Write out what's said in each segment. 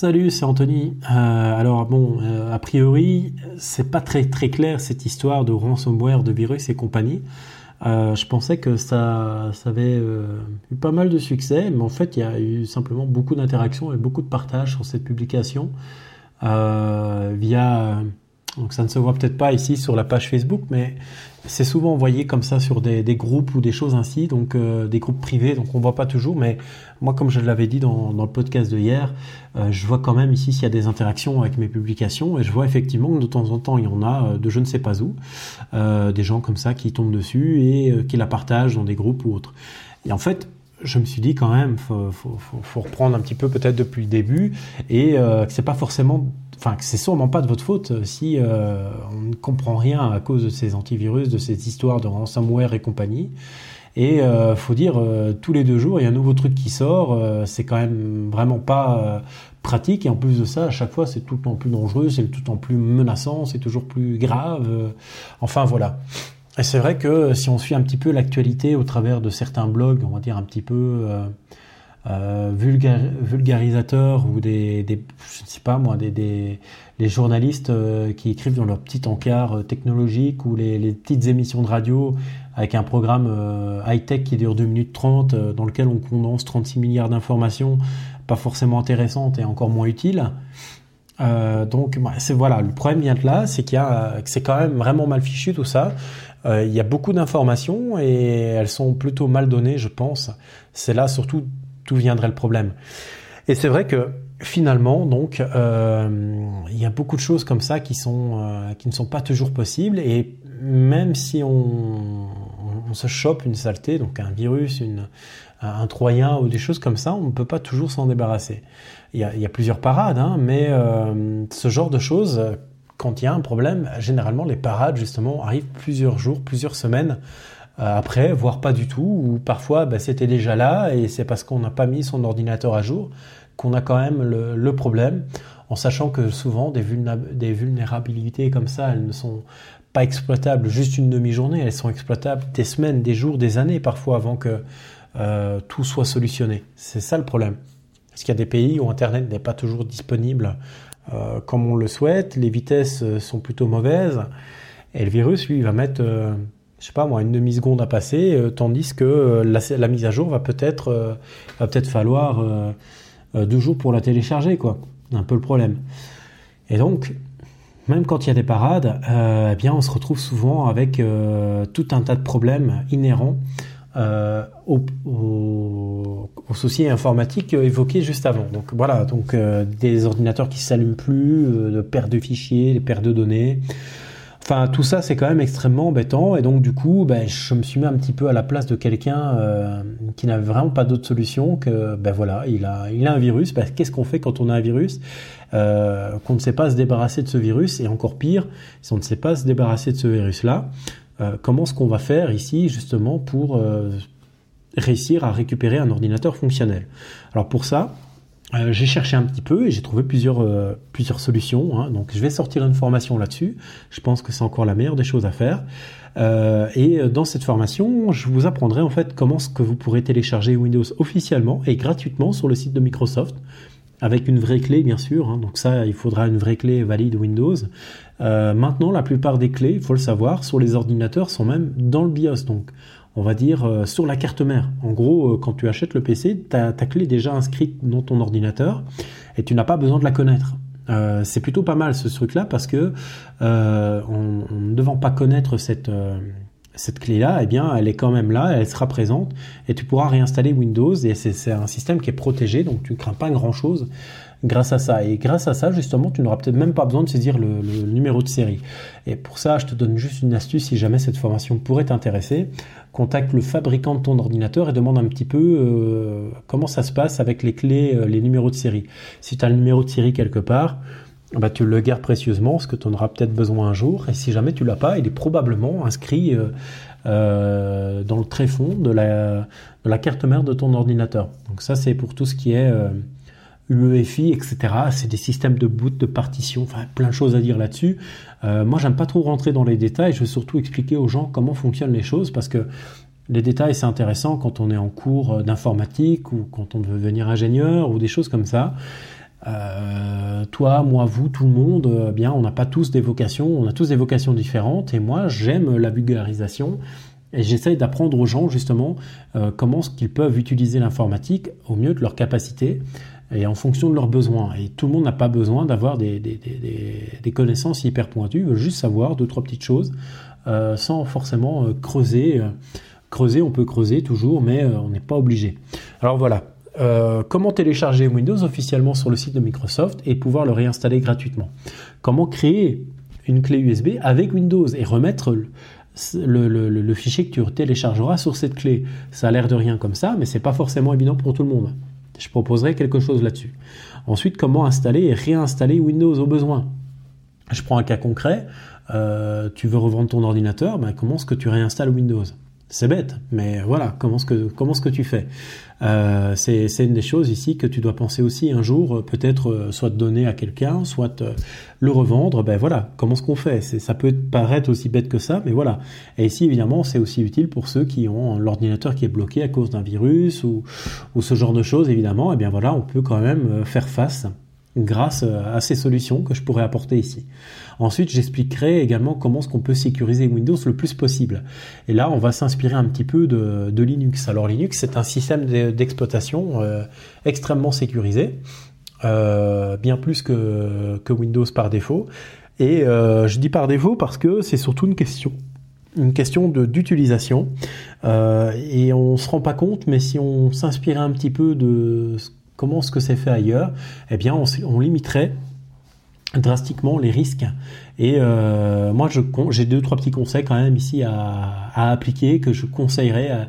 Salut, c'est Anthony. Euh, alors bon, euh, a priori, c'est pas très très clair cette histoire de ransomware, de virus et compagnie. Euh, je pensais que ça, ça avait eu pas mal de succès, mais en fait, il y a eu simplement beaucoup d'interactions et beaucoup de partages sur cette publication via donc ça ne se voit peut-être pas ici sur la page Facebook, mais c'est souvent envoyé comme ça sur des, groupes ou des choses ainsi, donc euh, des groupes privés, donc on voit pas toujours. Mais moi, comme je l'avais dit dans, le podcast de hier, euh, je vois quand même ici s'il y a des interactions avec mes publications, et je vois effectivement que de temps en temps il y en a euh, de je ne sais pas où, des gens comme ça qui tombent dessus et qui la partagent dans des groupes ou autres. Et en fait, je me suis dit quand même, faut, faut, reprendre un petit peu peut-être depuis le début et que c'est pas forcément enfin que c'est sûrement pas de votre faute euh, si euh, on ne comprend rien à cause de ces antivirus, de ces histoires de ransomware et compagnie. Et euh, faut dire, euh, tous les deux jours, il y a un nouveau truc qui sort. c'est quand même vraiment pas pratique. Et en plus de ça, à chaque fois, c'est tout le temps plus dangereux, c'est tout le temps plus menaçant, c'est toujours plus grave. enfin voilà. Et c'est vrai que si on suit un petit peu l'actualité au travers de certains blogs, on va dire un petit peu euh, vulgarisateurs ou des, des, je sais pas moi, des, des journalistes euh, qui écrivent dans leur petit encart euh, technologique ou les, les, petites émissions de radio avec un programme euh, high-tech qui dure 2 minutes 30 dans lequel on condense 36 milliards d'informations pas forcément intéressantes et encore moins utiles. Donc bah, c'est voilà, le problème vient de là, c'est qu'il y a, c'est quand même vraiment mal fichu tout ça. il y a beaucoup d'informations et elles sont plutôt mal données, je pense. C'est là surtout d'où viendrait le problème. Et c'est vrai que finalement, donc, euh, il y a beaucoup de choses comme ça qui sont euh, qui ne sont pas toujours possibles. Et même si on, on, se chope une saleté, donc un virus, une, un troyen ou des choses comme ça, on ne peut pas toujours s'en débarrasser. Il y, a, plusieurs parades, hein, mais euh, ce genre de choses, quand il y a un problème, généralement les parades justement arrivent plusieurs jours, plusieurs semaines euh, après, voire pas du tout, ou parfois bah, c'était déjà là et c'est parce qu'on n'a pas mis son ordinateur à jour qu'on a quand même le, problème, en sachant que souvent des, vulnérabilités comme ça, elles ne sont pas exploitables juste une demi-journée, elles sont exploitables des semaines, des jours, des années parfois avant que euh, tout soit solutionné. C'est ça le problème. Parce qu'il y a des pays où Internet n'est pas toujours disponible euh, comme on le souhaite, les vitesses sont plutôt mauvaises, et le virus, lui, va mettre je sais pas moi, une demi-seconde à passer, euh, tandis que euh, la, mise à jour va peut-être euh, peut-être falloir deux jours pour la télécharger, quoi. Un peu le problème. Et donc, même quand il y a des parades, eh bien, on se retrouve souvent avec tout un tas de problèmes inhérents aux, aux, aux, soucis informatiques évoqués juste avant. Donc voilà, donc des ordinateurs qui s'allument plus, de perte de fichiers, des pertes de données. Enfin, tout ça, c'est quand même extrêmement embêtant. Et donc, du coup, ben, je me suis mis un petit peu à la place de quelqu'un euh, qui n'avait vraiment pas d'autre solution que, ben voilà, il a, il a un virus. Ben, Qu'est-ce qu'on fait quand on a un virus? Euh, Qu'on ne sait pas se débarrasser de ce virus. Et encore pire, si on ne sait pas se débarrasser de ce virus-là, euh, comment est-ce qu'on va faire ici, justement, pour réussir à récupérer un ordinateur fonctionnel? Alors, pour ça, euh, j'ai cherché un petit peu et j'ai trouvé plusieurs, euh, solutions. Hein. Donc je vais sortir une formation là-dessus. Je pense que c'est encore la meilleure des choses à faire. Euh, et dans cette formation, je vous apprendrai en fait comment ce que vous pourrez télécharger Windows officiellement et gratuitement sur le site de Microsoft avec une vraie clé bien sûr. Hein. Donc ça, il faudra une vraie clé valide Windows. maintenant, la plupart des clés, il faut le savoir, sur les ordinateurs sont même dans le BIOS. Donc on va dire, euh, sur la carte mère. En gros, euh, quand tu achètes le PC, ta, ta clé déjà inscrite dans ton ordinateur et tu n'as pas besoin de la connaître. Euh, c'est plutôt pas mal ce truc-là parce que en, ne devant pas connaître cette cette clé-là, eh bien, elle est quand même là, elle sera présente et tu pourras réinstaller Windows et c'est un système qui est protégé, donc tu ne crains pas grand-chose grâce à ça. Et grâce à ça, justement, tu n'auras peut-être même pas besoin de saisir le, numéro de série. Et pour ça, je te donne juste une astuce si jamais cette formation pourrait t'intéresser. Contacte le fabricant de ton ordinateur et demande un petit peu euh, comment ça se passe avec les clés, euh, les numéros de série. Si tu as le numéro de série quelque part, bah, tu le gardes précieusement parce que tu en auras peut-être besoin un jour. Et si jamais tu l'as pas, il est probablement inscrit euh, dans le tréfonds de la, de la carte mère de ton ordinateur. Donc ça, c'est pour tout ce qui est UEFI, etc. C'est des systèmes de boot, de partition, enfin plein de choses à dire là-dessus. Euh, moi, j'aime pas trop rentrer dans les détails. Je veux surtout expliquer aux gens comment fonctionnent les choses parce que les détails, c'est intéressant quand on est en cours d'informatique ou quand on veut devenir ingénieur ou des choses comme ça. Toi, moi, vous, tout le monde, bien, on n'a pas tous des vocations, on a tous des vocations différentes. Et moi, j'aime la vulgarisation et j'essaye d'apprendre aux gens justement comment qu'ils peuvent utiliser l'informatique au mieux de leur capacité et en fonction de leurs besoins. Et tout le monde n'a pas besoin d'avoir des, connaissances hyper pointues, juste savoir deux, trois petites choses euh, sans forcément euh, creuser. Euh, creuser, on peut creuser toujours, mais on n'est pas obligé. Alors voilà. Comment télécharger Windows officiellement sur le site de Microsoft et pouvoir le réinstaller gratuitement? Comment créer une clé USB avec Windows et remettre le, fichier que tu téléchargeras sur cette clé? Ça a l'air de rien comme ça, mais c'est pas forcément évident pour tout le monde. Je proposerai quelque chose là-dessus. Ensuite, comment installer et réinstaller Windows au besoin? Je prends un cas concret. Euh, tu veux revendre ton ordinateur, ben comment est-ce que tu réinstalles Windows? C'est bête, mais voilà, comment ce que, comment ce que tu fais? Euh, C'est une des choses ici que tu dois penser aussi un jour, euh, peut-être euh, soit donner à quelqu'un, soit le revendre. Ben voilà, comment ce qu'on fait? Ça peut paraître aussi bête que ça, mais voilà. Et ici, évidemment, c'est aussi utile pour ceux qui ont l'ordinateur qui est bloqué à cause d'un virus ou, ou ce genre de choses, évidemment. Et eh bien voilà, on peut quand même faire face grâce à ces solutions que je pourrais apporter ici. Ensuite, j'expliquerai également comment est-ce qu'on peut sécuriser Windows le plus possible. Et là, on va s'inspirer un petit peu de, Linux. Alors Linux, c'est un système d'exploitation euh, extrêmement sécurisé, euh, bien plus que, Windows par défaut. Et euh, je dis par défaut parce que c'est surtout une question une question d'utilisation et on se rend pas compte mais si on s'inspirait un petit peu de comment ce que c'est fait ailleurs? Eh bien on limiterait drastiquement les risques. Et euh, moi, j'ai deux trois petits conseils quand même ici à, appliquer que je conseillerais à,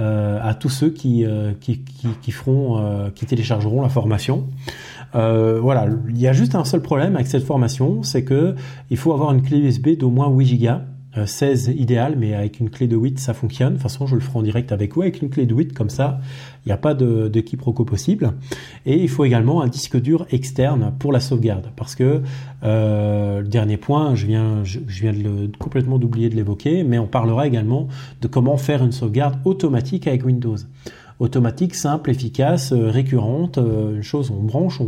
euh, tous ceux qui, euh, qui téléchargeront la formation. voilà, il y a juste un seul problème avec cette formation, c'est que il faut avoir une clé USB d'au moins 8 Go 16 euh, idéal, mais avec une clé de 8, ça fonctionne. De toute façon, je le ferai en direct avec vous, avec une clé de 8, comme ça, il n'y a pas de, quiproquo possible. Et il faut également un disque dur externe pour la sauvegarde, parce que euh, le dernier point, je viens, je, viens de le, complètement d'oublier de l'évoquer, mais on parlera également de comment faire une sauvegarde automatique avec Windows automatique, simple, efficace, euh, récurrente, euh, une chose on branche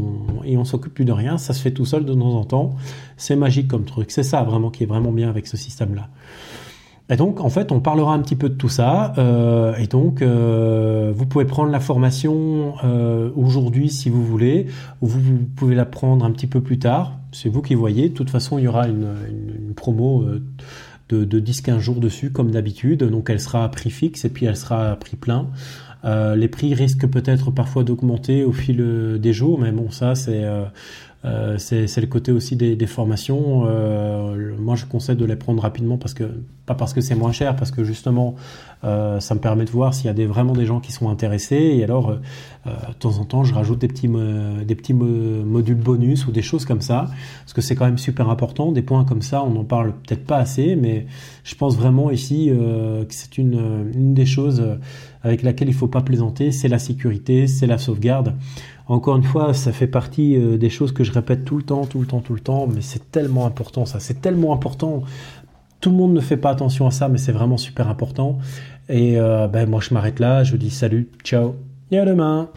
et on s'occupe plus de rien, ça se fait tout seul de temps en temps, c'est magique comme truc, c'est ça vraiment qui est vraiment bien avec ce système-là. Et donc, en fait, on parlera un petit peu de tout ça. Euh, et donc, vous pouvez prendre la formation aujourd'hui si vous voulez, ou vous, pouvez la prendre un petit peu plus tard. C'est vous qui voyez. De toute façon, il y aura une, promo de, de 10-15 jours dessus, comme d'habitude. Donc, elle sera à prix fixe et puis elle sera à prix plein. Euh, les prix risquent peut-être parfois d'augmenter au fil euh, des jours, mais bon, ça c'est euh, le côté aussi des, formations. Moi, je conseille de les prendre rapidement parce que pas parce que c'est moins cher, parce que justement, ça me permet de voir s'il y a des, vraiment des gens qui sont intéressés. Et alors, de temps en temps, je rajoute des petits des petits modules bonus ou des choses comme ça, parce que c'est quand même super important. Des points comme ça, on n'en parle peut-être pas assez, mais je pense vraiment ici que c'est une, une des choses avec laquelle il faut pas plaisanter, c'est la sécurité, c'est la sauvegarde. Encore une fois, ça fait partie euh, des choses que je répète tout le temps, tout le temps, tout le temps, mais c'est tellement important ça, c'est tellement important. Tout le monde ne fait pas attention à ça, mais c'est vraiment super important. Et euh, ben moi je m'arrête là, je vous dis salut, ciao et à demain.